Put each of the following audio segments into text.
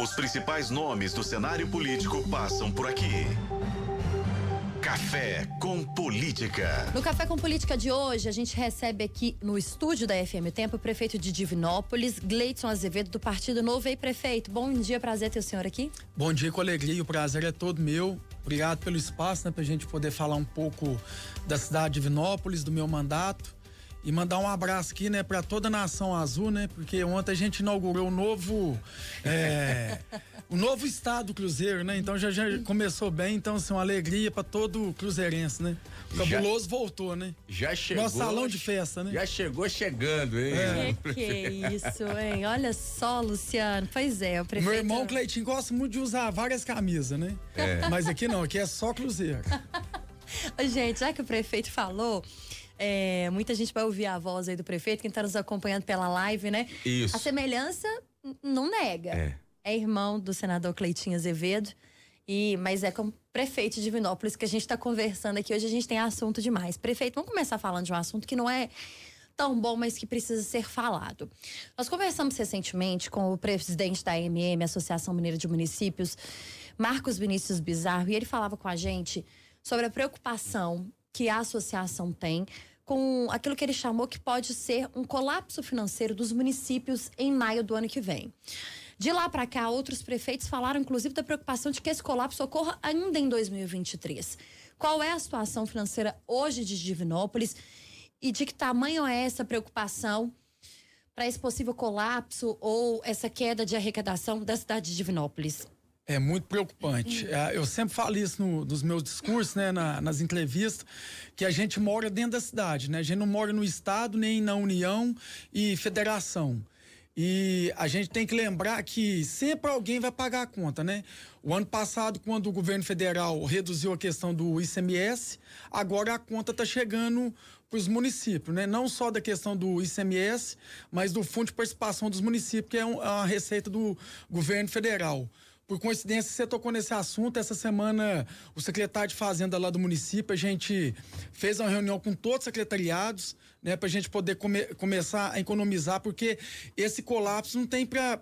Os principais nomes do cenário político passam por aqui. Café com Política. No Café com Política de hoje, a gente recebe aqui no estúdio da FM Tempo o prefeito de Divinópolis, Gleidson Azevedo, do Partido Novo. Ei, prefeito, bom dia, prazer ter o senhor aqui. Bom dia com alegria, o prazer é todo meu. Obrigado pelo espaço, né, pra gente poder falar um pouco da cidade de Divinópolis, do meu mandato. E mandar um abraço aqui, né, para toda a nação azul, né? Porque ontem a gente inaugurou o novo. É, o novo estado do Cruzeiro, né? Então já, já começou bem, então assim, uma alegria para todo cruzeirense, né? O cabuloso já, voltou, né? Já chegou. Nosso salão de festa, né? Já chegou chegando, hein? É. Que, que isso, hein? Olha só, Luciano. Pois é, o prefeito. Meu irmão Cleitinho gosta muito de usar várias camisas, né? É. Mas aqui não, aqui é só Cruzeiro. Gente, já que o prefeito falou, é, muita gente vai ouvir a voz aí do prefeito, quem está nos acompanhando pela live, né? Isso. A semelhança não nega. É. é irmão do senador Cleitinho Azevedo. E, mas é como prefeito de Divinópolis que a gente está conversando aqui. Hoje a gente tem assunto demais. Prefeito, vamos começar falando de um assunto que não é tão bom, mas que precisa ser falado. Nós conversamos recentemente com o presidente da AMM, Associação Mineira de Municípios, Marcos Vinícius Bizarro, e ele falava com a gente sobre a preocupação que a associação tem com aquilo que ele chamou que pode ser um colapso financeiro dos municípios em maio do ano que vem. De lá para cá, outros prefeitos falaram, inclusive, da preocupação de que esse colapso ocorra ainda em 2023. Qual é a situação financeira hoje de Divinópolis e de que tamanho é essa preocupação para esse possível colapso ou essa queda de arrecadação da cidade de Divinópolis? É muito preocupante. É, eu sempre falo isso no, nos meus discursos, né, na, nas entrevistas, que a gente mora dentro da cidade, né? A gente não mora no estado nem na União e Federação. E a gente tem que lembrar que sempre alguém vai pagar a conta, né? O ano passado, quando o governo federal reduziu a questão do ICMS, agora a conta está chegando para os municípios, né? Não só da questão do ICMS, mas do Fundo de Participação dos Municípios, que é uma receita do governo federal. Por coincidência, você tocou nesse assunto. Essa semana, o secretário de Fazenda lá do município, a gente fez uma reunião com todos os secretariados, né, para a gente poder come, começar a economizar, porque esse colapso não tem para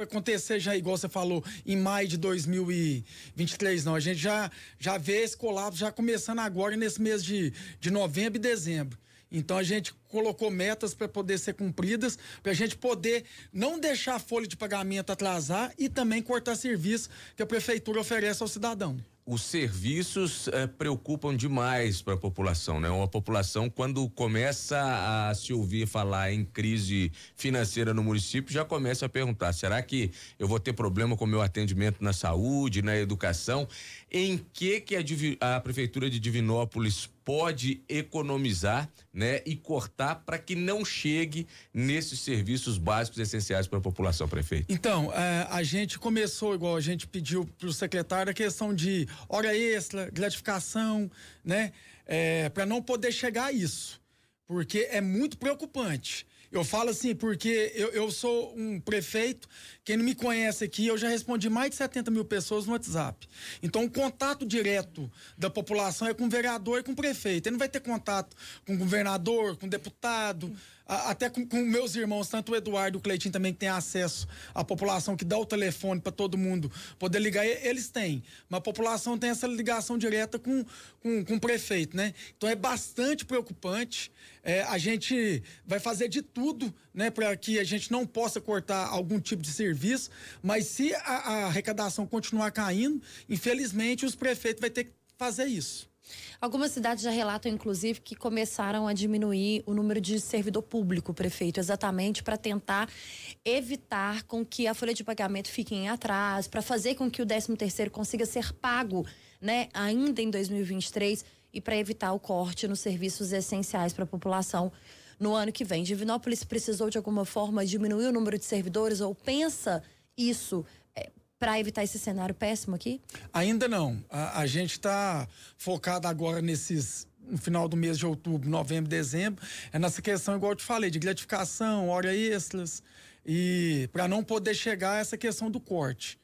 acontecer já igual você falou em maio de 2023 não a gente já já vê esse colapso já começando agora nesse mês de, de novembro e dezembro então a gente colocou metas para poder ser cumpridas, para a gente poder não deixar a folha de pagamento atrasar e também cortar serviço que a prefeitura oferece ao cidadão os serviços eh, preocupam demais para a população, né? Uma população quando começa a se ouvir falar em crise financeira no município já começa a perguntar: será que eu vou ter problema com meu atendimento na saúde, na educação? Em que que a, a prefeitura de Divinópolis pode economizar, né, e cortar para que não chegue nesses serviços básicos essenciais para a população, prefeito? Então, é, a gente começou igual a gente pediu para o secretário a questão de hora extra, gratificação, né, é, para não poder chegar a isso, porque é muito preocupante. Eu falo assim porque eu, eu sou um prefeito, quem não me conhece aqui, eu já respondi mais de 70 mil pessoas no WhatsApp. Então, o contato direto da população é com o vereador e com o prefeito. Ele não vai ter contato com o governador, com o deputado até com, com, meus irmãos, tanto o Eduardo e o Cleitinho também que tem acesso à população que dá o telefone para todo mundo poder ligar, eles têm. Mas a população tem essa ligação direta com, com, com o prefeito, né? Então é bastante preocupante. É, a gente vai fazer de tudo, né, para que a gente não possa cortar algum tipo de serviço, mas se a, a arrecadação continuar caindo, infelizmente os prefeitos vão ter que fazer isso. Algumas cidades já relatam, inclusive, que começaram a diminuir o número de servidor público, prefeito, exatamente para tentar evitar com que a folha de pagamento fique em atraso, para fazer com que o 13 terceiro consiga ser pago, né, ainda em 2023 e para evitar o corte nos serviços essenciais para a população no ano que vem. Divinópolis precisou de alguma forma diminuir o número de servidores ou pensa isso para evitar esse cenário péssimo aqui? Ainda não. A, a gente está focado agora nesses no final do mês de outubro, novembro, dezembro, é nessa questão, igual eu te falei, de gratificação, hora extras, e para não poder chegar a essa questão do corte.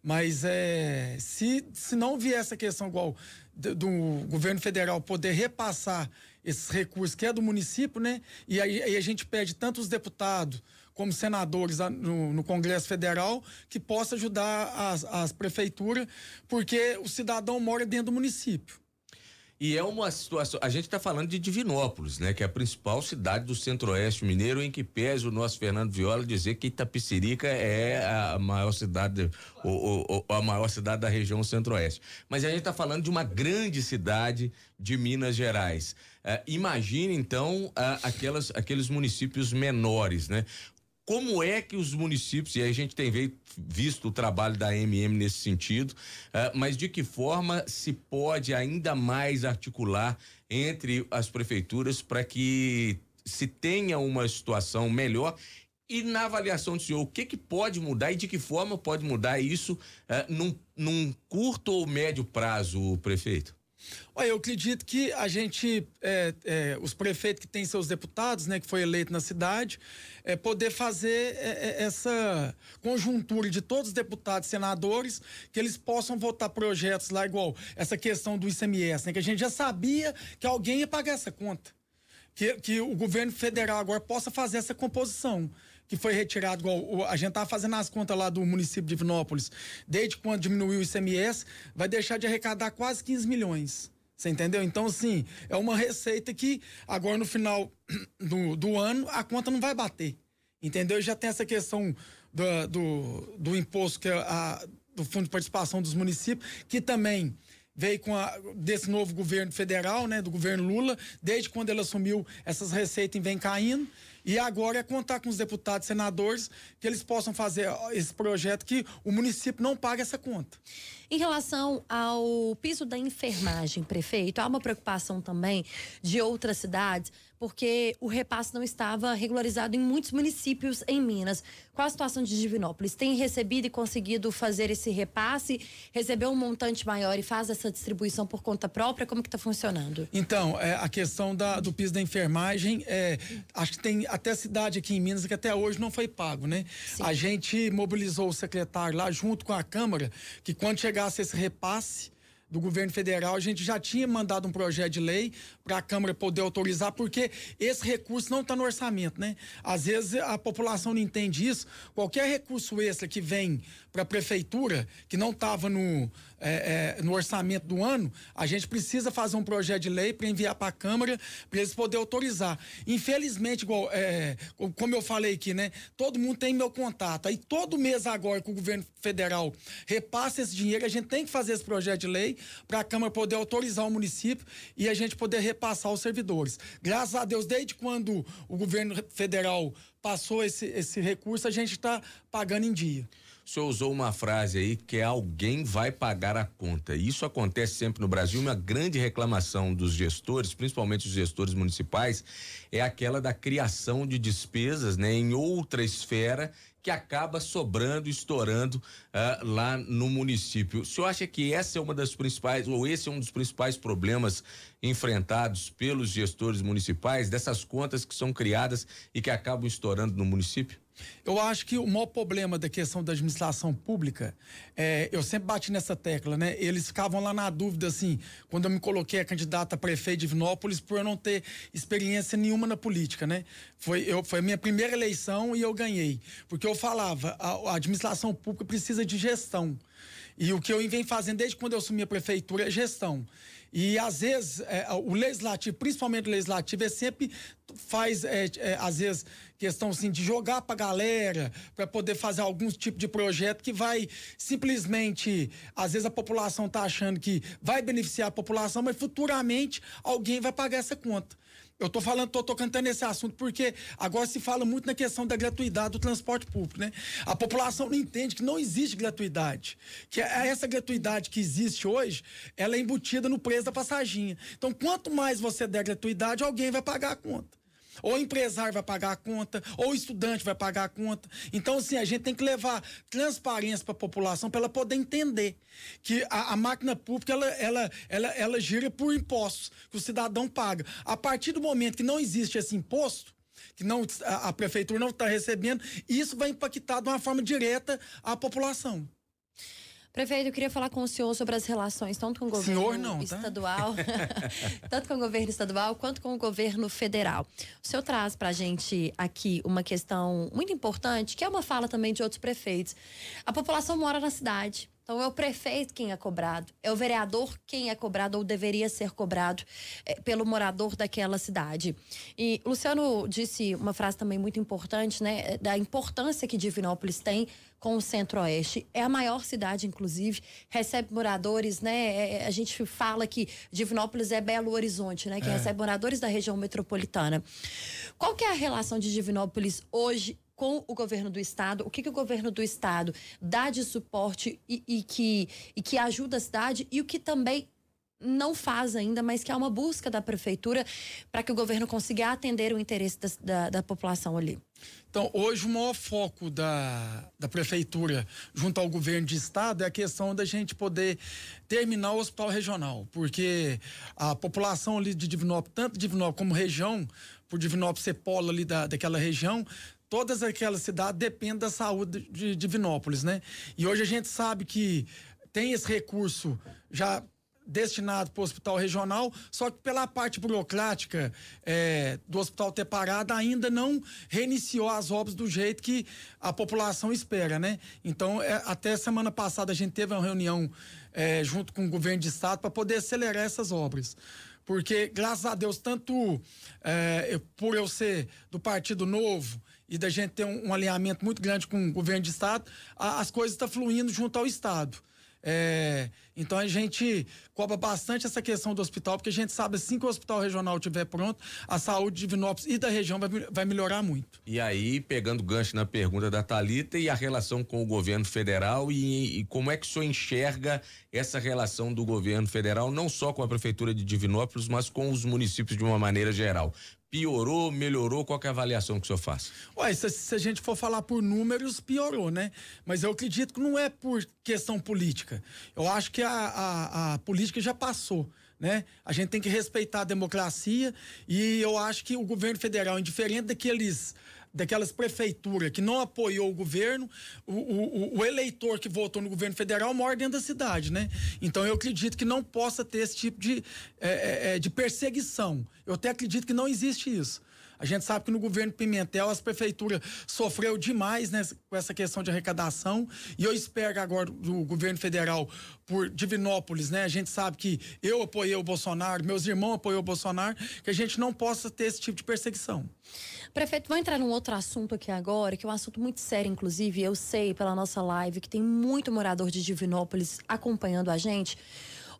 Mas é, se, se não vier essa questão igual do, governo federal poder repassar esses recursos que é do município, né? E aí, aí a gente pede tanto os deputados como senadores no, no Congresso Federal, que possa ajudar as, as prefeituras, porque o cidadão mora dentro do município. E é uma situação. A gente está falando de Divinópolis, né? Que é a principal cidade do Centro-Oeste Mineiro, em que pese o nosso Fernando Viola dizer que Itapicirica é a maior cidade, a maior cidade da região Centro-Oeste. Mas a gente está falando de uma grande cidade de Minas Gerais. Uh, imagine então aquelas, aqueles municípios menores, né? Como é que os municípios, e a gente tem visto o trabalho da MM nesse sentido, uh, mas de que forma se pode ainda mais articular entre as prefeituras para que se tenha uma situação melhor e na avaliação do senhor, o que que pode mudar e de que forma pode mudar isso uh, num, num curto ou médio prazo, prefeito? Olha, eu acredito que a gente, é, é, os prefeitos que têm seus deputados, né, que foi eleito na cidade, é, poder fazer é, é, essa conjuntura de todos os deputados e senadores, que eles possam votar projetos lá, igual essa questão do ICMS, né, que a gente já sabia que alguém ia pagar essa conta. Que, que o governo federal agora possa fazer essa composição que foi retirado, igual a gente estava fazendo as contas lá do município de Vinópolis, desde quando diminuiu o ICMS, vai deixar de arrecadar quase 15 milhões. Você entendeu? Então, assim, é uma receita que agora no final do, do ano a conta não vai bater. Entendeu? Já tem essa questão do, do, do imposto que é a, do Fundo de Participação dos Municípios, que também veio com a, desse novo governo federal, né, do governo Lula, desde quando ele assumiu essas receitas vem caindo. E agora é contar com os deputados e senadores que eles possam fazer esse projeto que o município não paga essa conta. Em relação ao piso da enfermagem, prefeito, há uma preocupação também de outras cidades, porque o repasse não estava regularizado em muitos municípios em Minas. Qual a situação de Divinópolis? Tem recebido e conseguido fazer esse repasse? Recebeu um montante maior e faz essa distribuição por conta própria? Como que está funcionando? Então, é, a questão da, do piso da enfermagem, é, acho que tem até cidade aqui em Minas que até hoje não foi pago, né? Sim. A gente mobilizou o secretário lá junto com a Câmara, que quando chegasse esse repasse, do governo federal, a gente já tinha mandado um projeto de lei para a Câmara poder autorizar, porque esse recurso não está no orçamento, né? Às vezes a população não entende isso. Qualquer recurso extra que vem para a prefeitura, que não estava no, é, é, no orçamento do ano, a gente precisa fazer um projeto de lei para enviar para a Câmara para eles poderem autorizar. Infelizmente, igual, é, como eu falei aqui, né? Todo mundo tem meu contato. Aí todo mês agora que o governo federal repassa esse dinheiro, a gente tem que fazer esse projeto de lei para a Câmara poder autorizar o município e a gente poder repassar os servidores. Graças a Deus, desde quando o governo federal passou esse, esse recurso, a gente está pagando em dia. O senhor usou uma frase aí que é alguém vai pagar a conta. Isso acontece sempre no Brasil. Uma grande reclamação dos gestores, principalmente os gestores municipais, é aquela da criação de despesas né, em outra esfera que acaba sobrando, estourando uh, lá no município. O senhor acha que essa é uma das principais, ou esse é um dos principais problemas enfrentados pelos gestores municipais, dessas contas que são criadas e que acabam estourando no município? Eu acho que o maior problema da questão da administração pública, é, eu sempre bati nessa tecla, né? Eles ficavam lá na dúvida, assim, quando eu me coloquei a candidata a prefeito de Vinópolis, por eu não ter experiência nenhuma na política, né? Foi, eu, foi a minha primeira eleição e eu ganhei. Porque eu falava, a, a administração pública precisa de gestão. E o que eu venho fazendo desde quando eu assumi a prefeitura é gestão. E às vezes é, o legislativo, principalmente o legislativo, é sempre faz, é, é, às vezes, questão assim, de jogar pra galera, para poder fazer algum tipo de projeto que vai simplesmente, às vezes a população tá achando que vai beneficiar a população, mas futuramente alguém vai pagar essa conta. Eu tô falando, tô tocando nesse assunto porque agora se fala muito na questão da gratuidade do transporte público, né? A população não entende que não existe gratuidade, que é essa gratuidade que existe hoje, ela é embutida no preço da passaginha. Então, quanto mais você der gratuidade, alguém vai pagar a conta. Ou o empresário vai pagar a conta, ou o estudante vai pagar a conta. Então, assim, a gente tem que levar transparência para a população para ela poder entender que a, a, máquina pública ela, ela, ela, ela gira por impostos que o cidadão paga. A partir do momento que não existe esse imposto, que não, a, a prefeitura não está recebendo, isso vai impactar de uma forma direta a população. Prefeito, eu queria falar com o senhor sobre as relações, tanto com o governo senhor não, tá? estadual, tanto com o governo estadual quanto com o governo federal. O senhor traz para a gente aqui uma questão muito importante, que é uma fala também de outros prefeitos. A população mora na cidade. Então é o prefeito quem é cobrado, é o vereador quem é cobrado ou deveria ser cobrado é, pelo morador daquela cidade. E Luciano disse uma frase também muito importante, né, da importância que Divinópolis tem com o Centro-Oeste. É a maior cidade, inclusive, recebe moradores, né? É, é a gente fala que Divinópolis é Belo Horizonte, né? Que é. recebe moradores da região metropolitana. Qual que é a relação de Divinópolis hoje com o governo do estado, o que, que o governo do estado dá de suporte e, e, que, e que ajuda a cidade e o que também não faz ainda, mas que é uma busca da prefeitura para que o governo consiga atender o interesse da, da, da, população ali. Então, hoje o maior foco da, da prefeitura junto ao governo de estado é a questão da gente poder terminar o hospital regional, porque a população ali de Divinópolis, tanto Divinópolis como região, por Divinópolis ser polo ali da, daquela região, todas aquelas cidades dependem da saúde de Divinópolis, né? E hoje a gente sabe que tem esse recurso já destinado para o hospital regional, só que pela parte burocrática é, do hospital ter parado, ainda não reiniciou as obras do jeito que a população espera, né? Então, é, até semana passada a gente teve uma reunião é, junto com o governo de estado para poder acelerar essas obras porque graças a Deus tanto é, por eu ser do Partido Novo e da gente ter um, um alinhamento muito grande com o governo de estado, a, as coisas estão tá fluindo junto ao estado. É, então a gente cobra bastante essa questão do hospital, porque a gente sabe assim que o hospital regional estiver pronto, a saúde de Vinópolis e da região vai, vai melhorar muito. E aí, pegando gancho na pergunta da Talita e a relação com o governo federal e, e, como é que o senhor enxerga essa relação do governo federal, não só com a prefeitura de Divinópolis, mas com os municípios de uma maneira geral piorou, melhorou? Qual é a avaliação que o senhor faz? Ué, se, se, a gente for falar por números, piorou, né? Mas eu acredito que não é por questão política. Eu acho que a, a, a política já passou. Né? A gente tem que respeitar a democracia e eu acho que o governo federal, indiferente daqueles daquelas prefeituras que não apoiou o governo, o, o, o, eleitor que votou no governo federal mora dentro da cidade, né? Então eu acredito que não possa ter esse tipo de, é, é, é de perseguição. Eu até acredito que não existe isso. A gente sabe que no governo Pimentel as prefeituras sofreu demais né, com essa questão de arrecadação e eu espero agora do governo federal por Divinópolis, né? A gente sabe que eu apoiei o Bolsonaro, meus irmãos apoiou o Bolsonaro, que a gente não possa ter esse tipo de perseguição. Prefeito, vou entrar num outro assunto aqui agora, que é um assunto muito sério, inclusive, eu sei pela nossa live que tem muito morador de Divinópolis acompanhando a gente.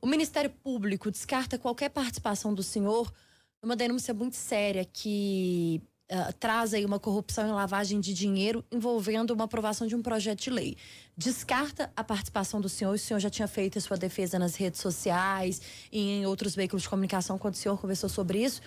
O Ministério Público descarta qualquer participação do senhor uma denúncia muito séria que uh, traz aí uma corrupção e lavagem de dinheiro envolvendo uma aprovação de um projeto de lei. Descarta a participação do senhor, o senhor já tinha feito a sua defesa nas redes sociais e em outros veículos de comunicação quando o senhor conversou sobre isso,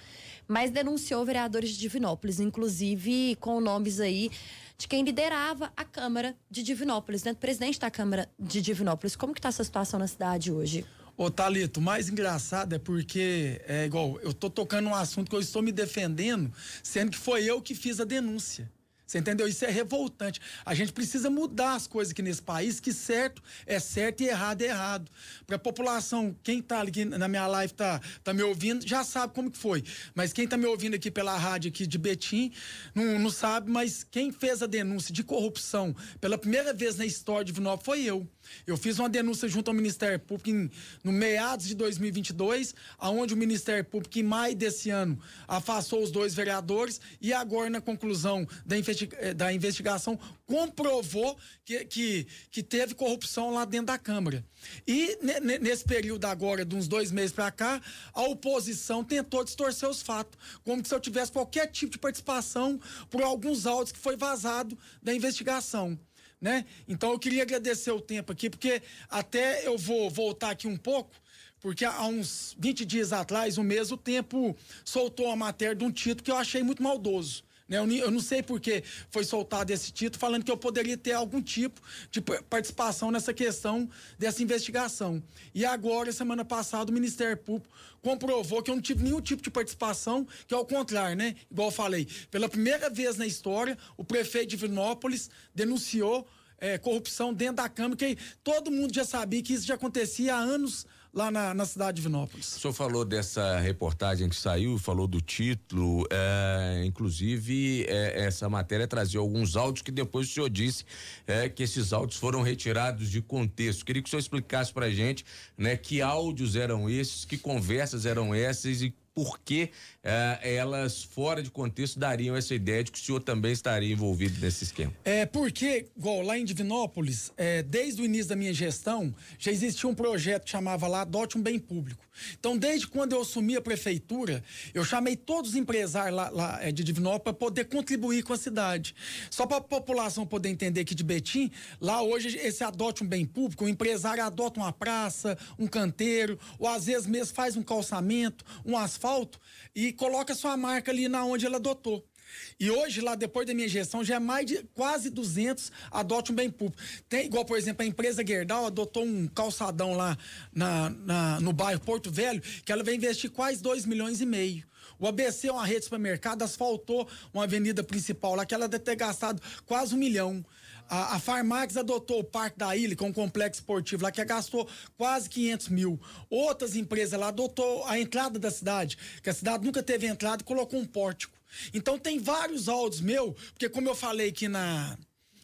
mas denunciou vereadores de Divinópolis, inclusive com nomes aí de quem liderava a Câmara de Divinópolis, né? Presidente da Câmara de Divinópolis. Como que está essa situação na cidade hoje? Ô, Thalito, o mais engraçado é porque é igual, eu tô tocando um assunto que eu estou me defendendo, sendo que foi eu que fiz a denúncia. Você entendeu? Isso é revoltante. A gente precisa mudar as coisas aqui nesse país, que certo é certo e errado é errado. Para a população, quem está aqui na minha live tá, tá me ouvindo, já sabe como que foi. Mas quem está me ouvindo aqui pela rádio aqui de Betim, não, não sabe, mas quem fez a denúncia de corrupção pela primeira vez na história de Vinópolis foi eu. Eu fiz uma denúncia junto ao Ministério Público em, no meados de 2022, aonde o Ministério Público, em maio desse ano, afastou os dois vereadores e agora, na conclusão da, investiga eh, da investigação, comprovou que, que, que, teve corrupção lá dentro da Câmara. E nesse período agora, de uns dois meses para cá, a oposição tentou distorcer os fatos, como se eu tivesse qualquer tipo de participação por alguns áudios que foi vazado da investigação né? Então eu queria agradecer o tempo aqui, porque até eu vou voltar aqui um pouco, porque há uns 20 dias atrás, o tempo soltou a matéria de um título que eu achei muito maldoso. Né? Eu, não sei por que foi soltado esse título, falando que eu poderia ter algum tipo de participação nessa questão dessa investigação. E agora, semana passada, o Ministério Público comprovou que eu não tive nenhum tipo de participação, que ao contrário, né? Igual eu falei, pela primeira vez na história, o prefeito de Vinópolis denunciou é, corrupção dentro da Câmara, que todo mundo já sabia que isso já acontecia há anos lá na, na, cidade de Vinópolis. O senhor falou dessa reportagem que saiu, falou do título, é, inclusive é, essa matéria trazia alguns áudios que depois o senhor disse é, que esses áudios foram retirados de contexto. Queria que o senhor explicasse pra gente, né, que áudios eram esses, que conversas eram essas e por que eh, elas, fora de contexto, dariam essa ideia de que o senhor também estaria envolvido nesse esquema? É porque, igual lá em Divinópolis, é, desde o início da minha gestão, já existia um projeto que chamava lá Adote um Bem Público. Então, desde quando eu assumi a prefeitura, eu chamei todos os empresários lá, lá é, de Divinópolis para poder contribuir com a cidade. Só para a população poder entender que de Betim, lá hoje esse adote um bem público, o empresário adota uma praça, um canteiro, ou às vezes mesmo faz um calçamento, um asfalto asfalto e coloca sua marca ali na onde ela adotou. E hoje, lá, depois da minha gestão, já é mais de quase 200 adote um bem público. Tem, igual, por exemplo, a empresa Gerdau adotou um calçadão lá na, na, no bairro Porto Velho, que ela vai investir quase 2 milhões e meio. O ABC é uma rede de supermercado, asfaltou uma avenida principal lá, que ela deve ter gastado quase um milhão. A, a Farmax adotou o Parque da Ilha, que é um complexo esportivo lá, que gastou quase 500 mil. Outras empresas lá adotou a entrada da cidade, que a cidade nunca teve entrada e colocou um pórtico. Então tem vários áudios meu, porque como eu falei aqui na,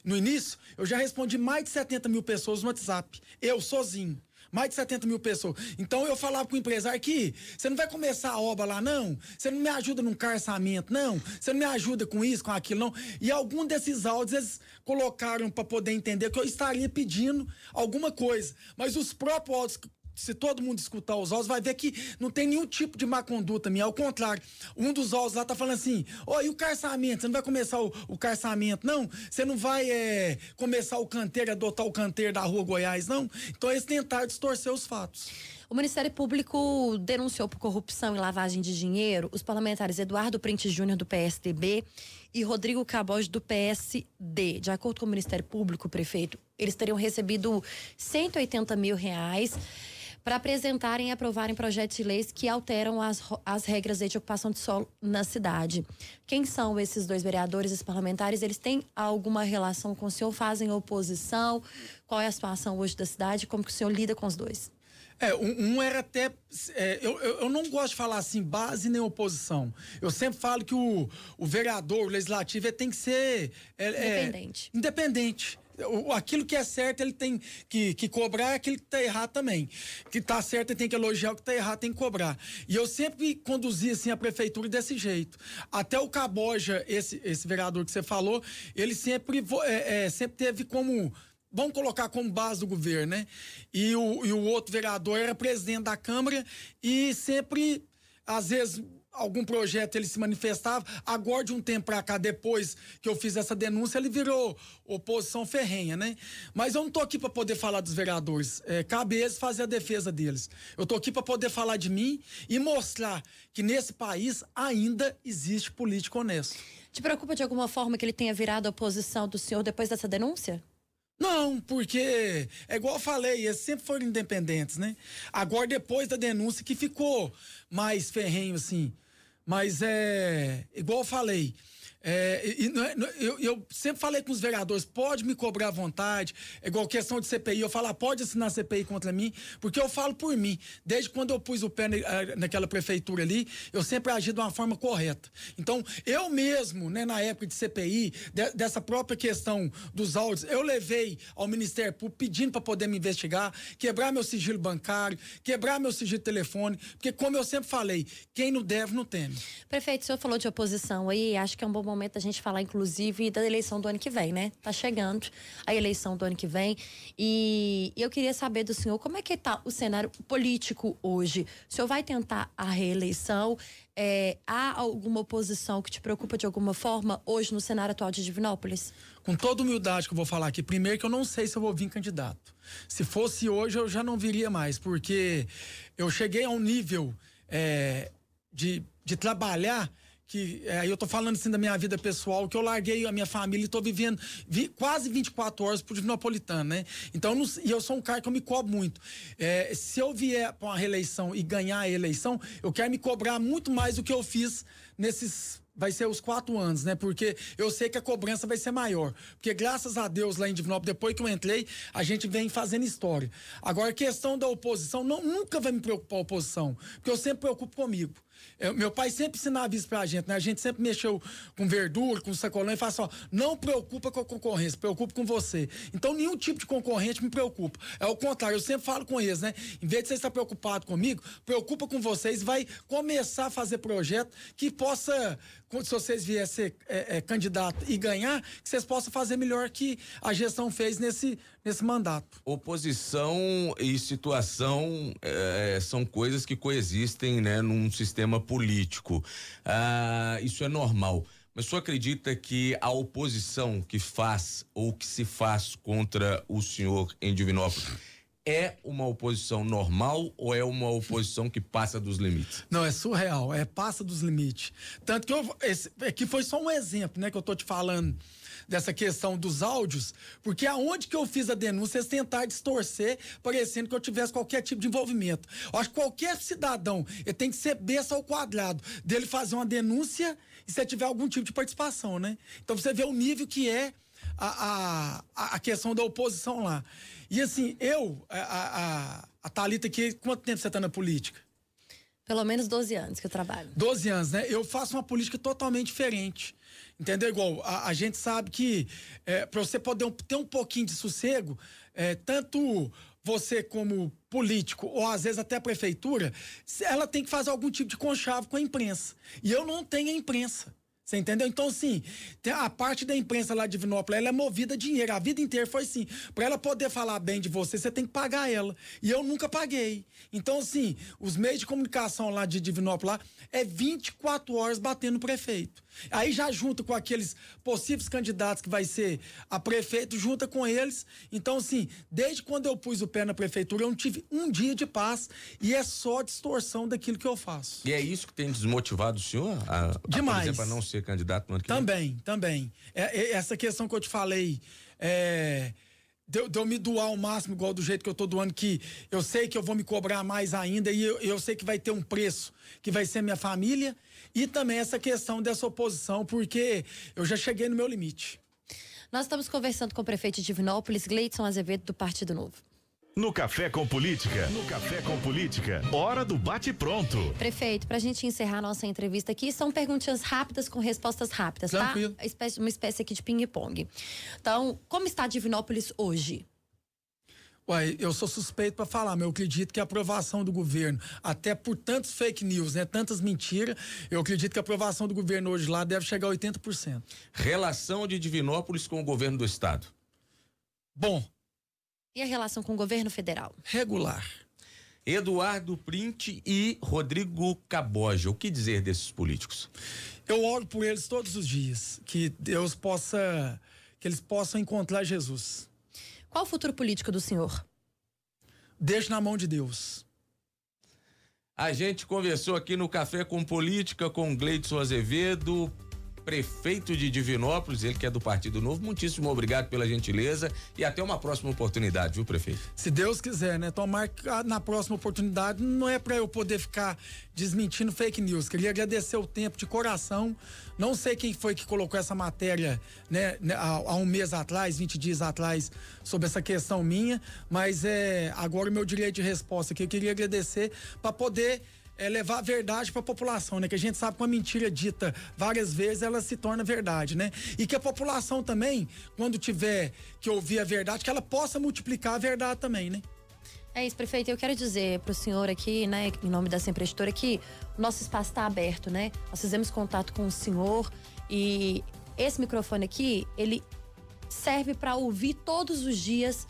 no início, eu já respondi mais de 70 mil pessoas no WhatsApp. Eu sozinho mais de 70 mil pessoas. Então eu falava com o empresário que você não vai começar a obra lá, não. Você não me ajuda num carçamento, não. Você não me ajuda com isso, com aquilo, não. E algum desses áudios eles colocaram para poder entender que eu estaria pedindo alguma coisa. Mas os próprios áudios se todo mundo escutar os áudios, vai ver que não tem nenhum tipo de má conduta minha. Ao contrário, um dos áudios lá tá falando assim: Ó, oh, e o carçamento? Você não vai começar o, o carçamento, não? Você não vai é, começar o canteiro, adotar o canteiro da rua Goiás, não? Então eles tentaram distorcer os fatos. O Ministério Público denunciou por corrupção e lavagem de dinheiro os parlamentares Eduardo Prente Júnior, do PSDB, e Rodrigo Cabos, do PSD. De acordo com o Ministério Público, prefeito, eles teriam recebido 180 mil reais para apresentarem e aprovarem projetos de leis que alteram as, as regras de ocupação de solo na cidade. Quem são esses dois vereadores, esses parlamentares? Eles têm alguma relação com o senhor? Fazem oposição? Qual é a situação hoje da cidade? Como que o senhor lida com os dois? É, um, um era até. É, eu, eu, não gosto de falar assim, base nem oposição. Eu sempre falo que o, o vereador, o legislativo, tem que ser. É, independente. independente aquilo que é certo ele tem que, que cobrar, aquilo que tá errado também. Que tá certo ele tem que elogiar, o que tá errado tem que cobrar. E eu sempre conduzi assim a prefeitura desse jeito. Até o Caboja, esse, esse vereador que você falou, ele sempre, é, é, sempre teve como vamos colocar como base do governo, né? E o, e o outro vereador era presidente da Câmara e sempre, às vezes, algum projeto ele se manifestava. Agora, de um tempo para cá, depois que eu fiz essa denúncia, ele virou oposição ferrenha, né? Mas eu não tô aqui para poder falar dos vereadores. É, cabe eles fazer a defesa deles. Eu tô aqui para poder falar de mim e mostrar que nesse país ainda existe político honesto. Te preocupa de alguma forma que ele tenha virado oposição do senhor depois dessa denúncia? Não, porque é igual eu falei, eles sempre foram independentes, né? Agora, depois da denúncia, que ficou mais ferrenho, assim. Mas é. Igual eu falei, é, e, é, eu, eu, sempre falei com os vereadores, pode me cobrar à vontade, é igual questão de CPI, eu falo, ah, pode assinar CPI contra mim, porque eu falo por mim. Desde quando eu pus o pé eh, naquela prefeitura ali, eu sempre agi de uma forma correta. Então, eu mesmo, né, na época de CPI, de, dessa própria questão dos áudios, eu levei ao Ministério Público pedindo para poder me investigar, quebrar meu sigilo bancário, quebrar meu sigilo telefone, porque como eu sempre falei, quem não deve não teme. Prefeito, o senhor falou de oposição aí, acho que é um bom momento a gente falar, inclusive, da eleição do ano que vem, né? Tá chegando a eleição do ano que vem. E eu queria saber do senhor como é que tá o cenário político hoje. O senhor vai tentar a reeleição? É, há alguma oposição que te preocupa de alguma forma hoje no cenário atual de Divinópolis? Com toda humildade que eu vou falar aqui, primeiro que eu não sei se eu vou vir candidato. Se fosse hoje, eu já não viria mais, porque eu cheguei a um nível é, de, de trabalhar que é, eu tô falando assim da minha vida pessoal, que eu larguei a minha família e tô vivendo vi, quase 24 horas por Divinopolitano, né? Então, não, e eu sou um cara que eu me cobro muito. É, se eu vier para uma reeleição e ganhar a eleição, eu quero me cobrar muito mais do que eu fiz nesses vai ser os quatro anos, né? Porque eu sei que a cobrança vai ser maior. Porque graças a Deus lá em Divinópolis, depois que eu entrei, a gente vem fazendo história. Agora, a questão da oposição, não, nunca vai me preocupar a oposição, porque eu sempre preocupo comigo. Eu, meu pai sempre ensinava isso pra gente, né? A gente sempre mexeu com verdura, com sacolão e fala assim, não preocupa com a concorrência, preocupa com você. Então, nenhum tipo de concorrente me preocupa. É o contrário, eu sempre falo com eles, né? Em vez de você estar preocupado comigo, preocupa com vocês, vai começar a fazer projeto que possa se vocês viessem ser é, é, candidato e ganhar, que vocês possam fazer melhor que a gestão fez nesse, nesse mandato. Oposição e situação é, são coisas que coexistem né, num sistema político. Ah, isso é normal. Mas você acredita que a oposição que faz ou que se faz contra o senhor em Divinópolis é uma oposição normal ou é uma oposição que passa dos limites? Não, é surreal, é passa dos limites. Tanto que eu, esse, é que foi só um exemplo, né, que eu tô te falando dessa questão dos áudios, porque aonde que eu fiz a denúncia, eles tentaram distorcer, parecendo que eu tivesse qualquer tipo de envolvimento. Eu acho que qualquer cidadão, ele tem que ser besta ao quadrado, dele fazer uma denúncia e se tiver algum tipo de participação, né? Então você vê o nível que é a, a, a questão da oposição lá. E assim, eu, a, a, a Thalita quanto tempo você está na política? Pelo menos 12 anos que eu trabalho. 12 anos, né? Eu faço uma política totalmente diferente. Entendeu? Igual, a, a gente sabe que é, para você poder ter um pouquinho de sossego, é, tanto você como político, ou às vezes até a prefeitura, ela tem que fazer algum tipo de conchavo com a imprensa. E eu não tenho a imprensa. Você entendeu? Então, assim, a parte da imprensa lá de Vinópolis, ela é movida a dinheiro. A vida inteira foi assim. Para ela poder falar bem de você, você tem que pagar ela. E eu nunca paguei. Então, assim, os meios de comunicação lá de Divinópolis lá é 24 horas batendo no prefeito. Aí já junta com aqueles possíveis candidatos que vai ser a prefeito, junta com eles. Então, assim, desde quando eu pus o pé na prefeitura, eu não tive um dia de paz e é só distorção daquilo que eu faço. E é isso que tem desmotivado o senhor? A, Demais. A, por exemplo, a não ser candidato no ano que Também, vem? também. É, é, essa questão que eu te falei, é, de, de, eu me doar ao máximo, igual do jeito que eu tô doando, que eu sei que eu vou me cobrar mais ainda e eu, eu sei que vai ter um preço, que vai ser minha família e também essa questão dessa oposição, porque eu já cheguei no meu limite. Nós estamos conversando com o prefeito de Divinópolis, Gleidson Azevedo, do Partido Novo. No Café com Política. No Café com Política. Hora do bate-pronto. Prefeito, para a gente encerrar nossa entrevista aqui, são perguntinhas rápidas com respostas rápidas, tá? Tranquilo. tá? Espécie, uma espécie aqui de ping-pong. Então, como está Divinópolis hoje? Uai, eu sou suspeito para falar, mas eu acredito que a aprovação do governo, até por tantos fake news, né, tantas mentiras, eu acredito que a aprovação do governo hoje lá deve chegar a 80%. Relação de Divinópolis com o governo do estado. Bom. E a relação com o governo federal? Regular. Eduardo Print e Rodrigo Caboja. O que dizer desses políticos? Eu oro por eles todos os dias, que Deus possa, que eles possam encontrar Jesus. Qual o futuro político do senhor? Deixe na mão de Deus. A gente conversou aqui no Café com Política com Gleidson Azevedo, prefeito de Divinópolis, ele que é do Partido Novo. Muitíssimo obrigado pela gentileza e até uma próxima oportunidade, viu, prefeito? Se Deus quiser, né? Tomar na próxima oportunidade não é para eu poder ficar desmentindo fake news. Queria agradecer o tempo de coração. Não sei quem foi que colocou essa matéria, né, né há, há um mês atrás, 20 dias atrás, sobre essa questão minha, mas é agora o meu direito de resposta aqui. Eu queria agradecer para poder é levar a verdade para a população, né? Que a gente sabe que uma mentira dita várias vezes ela se torna verdade, né? E que a população também, quando tiver que ouvir a verdade, que ela possa multiplicar a verdade também, né? É isso, prefeito. Eu quero dizer para o senhor aqui, né, em nome da Sempre Editora, que nosso espaço está aberto, né? Nós fizemos contato com o senhor e esse microfone aqui, ele serve para ouvir todos os dias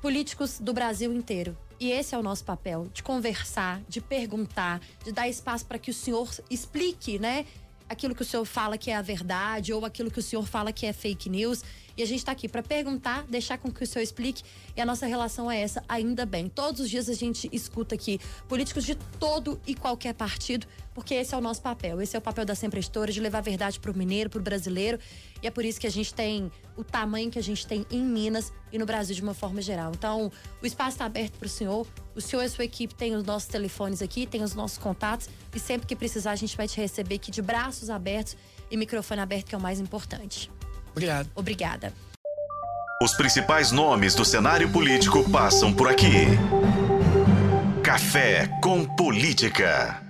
políticos do Brasil inteiro. E esse é o nosso papel, de conversar, de perguntar, de dar espaço para que o senhor explique, né? Aquilo que o senhor fala que é a verdade ou aquilo que o senhor fala que é fake news. E a gente está aqui para perguntar, deixar com que o senhor explique. E a nossa relação é essa, ainda bem. Todos os dias a gente escuta aqui políticos de todo e qualquer partido, porque esse é o nosso papel. Esse é o papel da Sempre Editora, de levar a verdade para o mineiro, para o brasileiro. E é por isso que a gente tem o tamanho que a gente tem em Minas e no Brasil de uma forma geral. Então, o espaço está aberto para o senhor. O senhor e a sua equipe têm os nossos telefones aqui, tem os nossos contatos. E sempre que precisar, a gente vai te receber aqui de braços abertos e microfone aberto, que é o mais importante. Obrigado. Obrigada. Os principais nomes do cenário político passam por aqui. Café com Política.